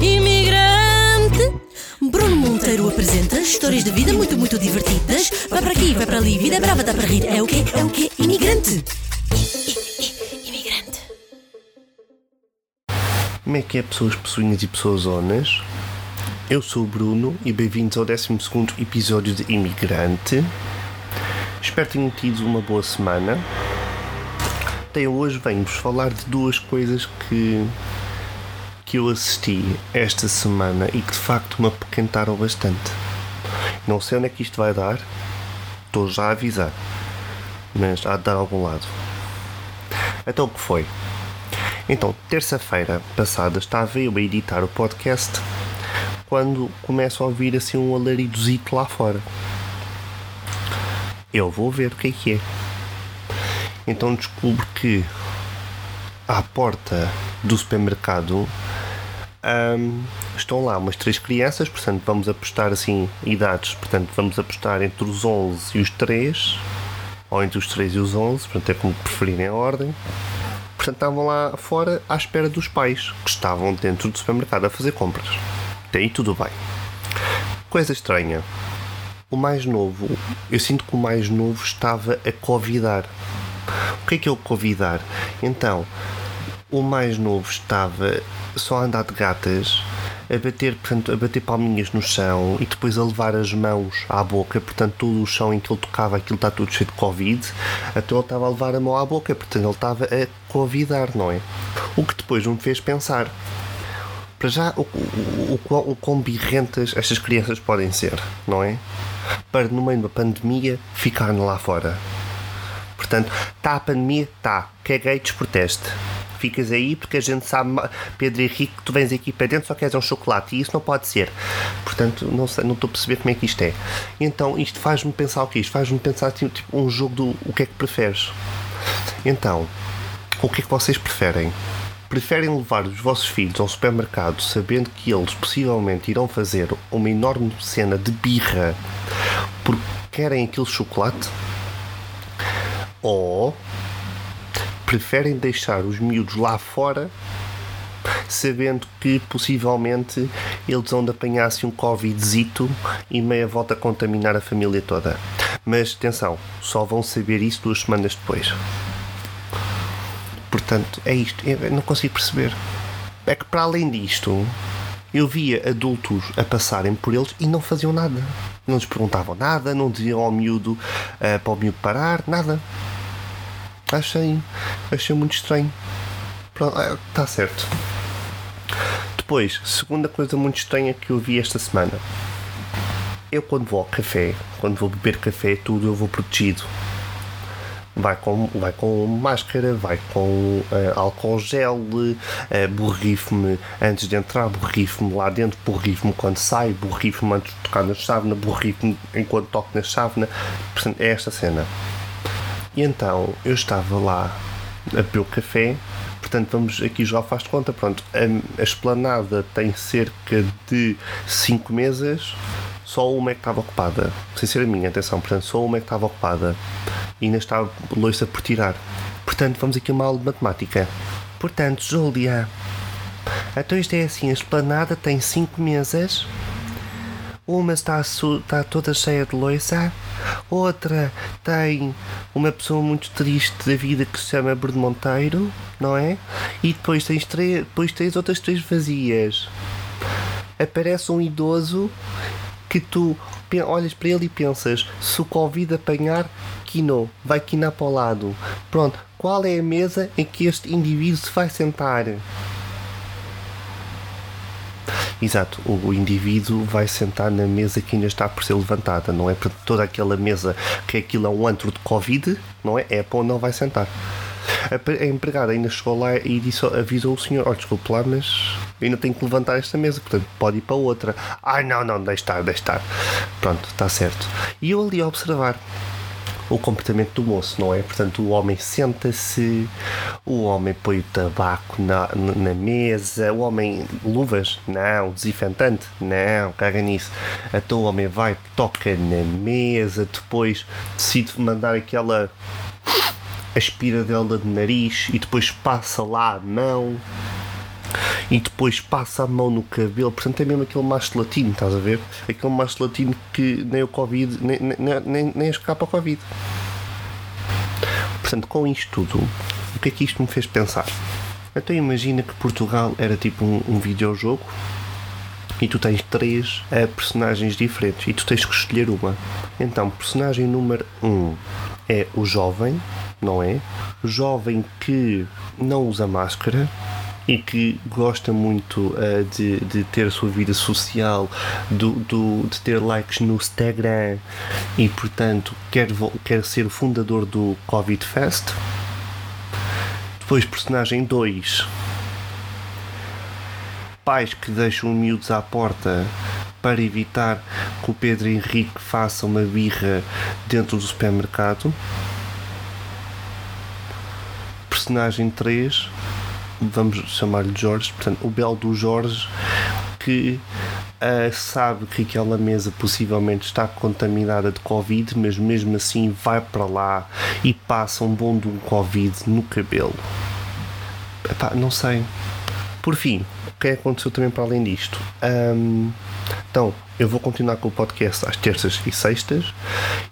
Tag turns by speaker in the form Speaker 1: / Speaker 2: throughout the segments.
Speaker 1: Imigrante! Bruno Monteiro apresenta histórias de vida muito, muito divertidas. Vai para aqui, vai para ali, vida brava dá para rir. É o quê? É o quê? Imigrante! Imigrante!
Speaker 2: Como é que é, pessoas pessoinhas e pessoas zonas? Eu sou o Bruno e bem-vindos ao 12 episódio de Imigrante. Espero que tenham tido uma boa semana. Até hoje venho-vos falar de duas coisas que, que eu assisti esta semana e que de facto me apoquentaram bastante. Não sei onde é que isto vai dar, estou já a avisar, mas há de dar algum lado. Então o que foi? Então, terça-feira passada estava eu a editar o podcast quando começo a ouvir assim um alaridozito lá fora. Eu vou ver o que é que é. Então descubro que à porta do supermercado hum, estão lá umas três crianças, portanto vamos apostar assim idades, portanto vamos apostar entre os 11 e os 3, ou entre os 3 e os 11, portanto é como preferirem a ordem. Portanto estavam lá fora à espera dos pais, que estavam dentro do supermercado a fazer compras. Até aí tudo bem. Coisa estranha. O mais novo, eu sinto que o mais novo estava a convidar. O que é o convidar? Então, o mais novo estava só a andar de gatas, a bater, portanto, a bater palminhas no chão e depois a levar as mãos à boca, portanto, todo o chão em que ele tocava, aquilo está tudo cheio de Covid, então ele estava a levar a mão à boca, portanto, ele estava a convidar, não é? O que depois me fez pensar. Para já, o, o, o, o quão birrentas estas crianças podem ser, não é? Para no meio de uma pandemia ficarem lá fora. Portanto, está a pandemia? Está. Caguei, desproteste. Ficas aí porque a gente sabe, Pedro Henrique, que tu vens aqui para dentro só queres um chocolate e isso não pode ser. Portanto, não sei, não estou a perceber como é que isto é. Então, isto faz-me pensar o quê? Isto faz-me pensar tipo, tipo um jogo do o que é que preferes. Então, o que é que vocês preferem? Preferem levar os vossos filhos ao supermercado sabendo que eles possivelmente irão fazer uma enorme cena de birra porque querem aquele chocolate? Ou preferem deixar os miúdos lá fora sabendo que possivelmente eles vão de apanhar-se um Covidzito e meia volta a contaminar a família toda. Mas atenção, só vão saber isso duas semanas depois. Portanto, é isto. Eu não consigo perceber. É que para além disto, eu via adultos a passarem por eles e não faziam nada. Não lhes perguntavam nada, não diziam ao miúdo uh, para o miúdo parar, nada. Achei, achei muito estranho. Está certo. Depois, segunda coisa muito estranha que eu vi esta semana. Eu quando vou ao café, quando vou beber café, tudo eu vou protegido. Vai com, vai com máscara, vai com uh, álcool gel, uh, borrife-me antes de entrar, borrife-me lá dentro, borrife-me quando sai, borrife-me antes de tocar na chávena, borrife-me enquanto toco na chávena. Portanto, é esta cena. E então eu estava lá a beber café, portanto vamos aqui já faz conta, pronto, a, a esplanada tem cerca de 5 mesas, só uma é que estava ocupada, sem ser a minha, atenção, portanto só uma é que estava ocupada e ainda estava loiça por tirar. Portanto, vamos aqui a uma aula de matemática. Portanto, Júlia, então isto é assim, a esplanada tem 5 mesas, uma está, está toda cheia de loiça, outra tem uma pessoa muito triste da vida que se chama Bruno Monteiro, não é? E depois tens, três, depois tens outras três vazias. Aparece um idoso que tu olhas para ele e pensas: se o Covid apanhar, quinou, vai quinar para o lado. Pronto, qual é a mesa em que este indivíduo se vai sentar? Exato, o indivíduo vai sentar na mesa que ainda está por ser levantada, não é para toda aquela mesa que aquilo é um antro de Covid, não é? É para onde não vai sentar. A empregada ainda chegou lá e disse, avisou o senhor: Olha, desculpe lá, mas ainda tenho que levantar esta mesa, portanto pode ir para outra. Ai, não, não, deixe estar, deixe estar. Pronto, está certo. E eu ali a observar o comportamento do moço, não é? Portanto, o homem senta-se, o homem põe o tabaco na, na mesa, o homem luvas, não, desinfetante, não, caga nisso. Então o homem vai, toca na mesa, depois decide mandar aquela aspira dela de nariz e depois passa lá a mão. E depois passa a mão no cabelo, portanto é mesmo aquele macho latino, estás a ver? Aquele macho latino que nem o Covid, nem, nem, nem, nem escapa ao Covid. Portanto, com isto tudo, o que é que isto me fez pensar? Então imagina que Portugal era tipo um, um videojogo e tu tens três uh, personagens diferentes e tu tens que escolher uma. Então, personagem número um é o jovem, não é? Jovem que não usa máscara e que gosta muito uh, de, de ter a sua vida social, do, do, de ter likes no Instagram e, portanto, quer, quer ser o fundador do Covid Fest. Depois, personagem 2 pais que deixam miúdos à porta para evitar que o Pedro Henrique faça uma birra dentro do supermercado. Personagem 3, vamos chamar-lhe Jorge, portanto, o belo do Jorge, que uh, sabe que aquela mesa possivelmente está contaminada de Covid, mas mesmo assim vai para lá e passa um bom do Covid no cabelo. Epá, não sei. Por fim, que é que aconteceu também para além disto? Um, então, eu vou continuar com o podcast às terças e sextas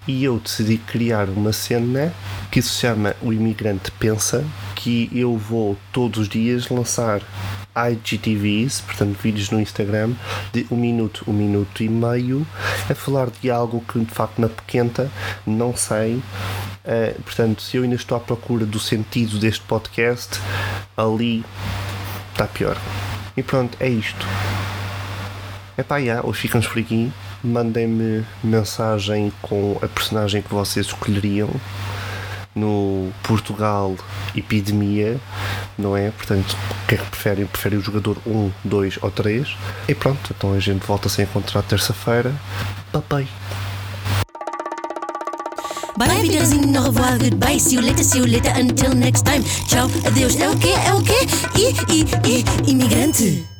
Speaker 2: e eu decidi criar uma cena que se chama O Imigrante Pensa, que eu vou todos os dias lançar IGTVs, portanto vídeos no Instagram de um minuto, um minuto e meio a falar de algo que de facto me pequenta, não sei. Uh, portanto, se eu ainda estou à procura do sentido deste podcast, ali está pior. E pronto, é isto. É pá, yeah, hoje ficamos por aqui. Mandem-me mensagem com a personagem que vocês escolheriam no Portugal Epidemia, não é? Portanto, o que é que preferem? Preferem o jogador 1, 2 ou 3? E pronto, então a gente volta a se encontrar terça-feira. Bye Bye, revoir, goodbye, see you later, see you later, until next time. Tchau, adeus, é o quê? É o quê? I, I, I, imigrante.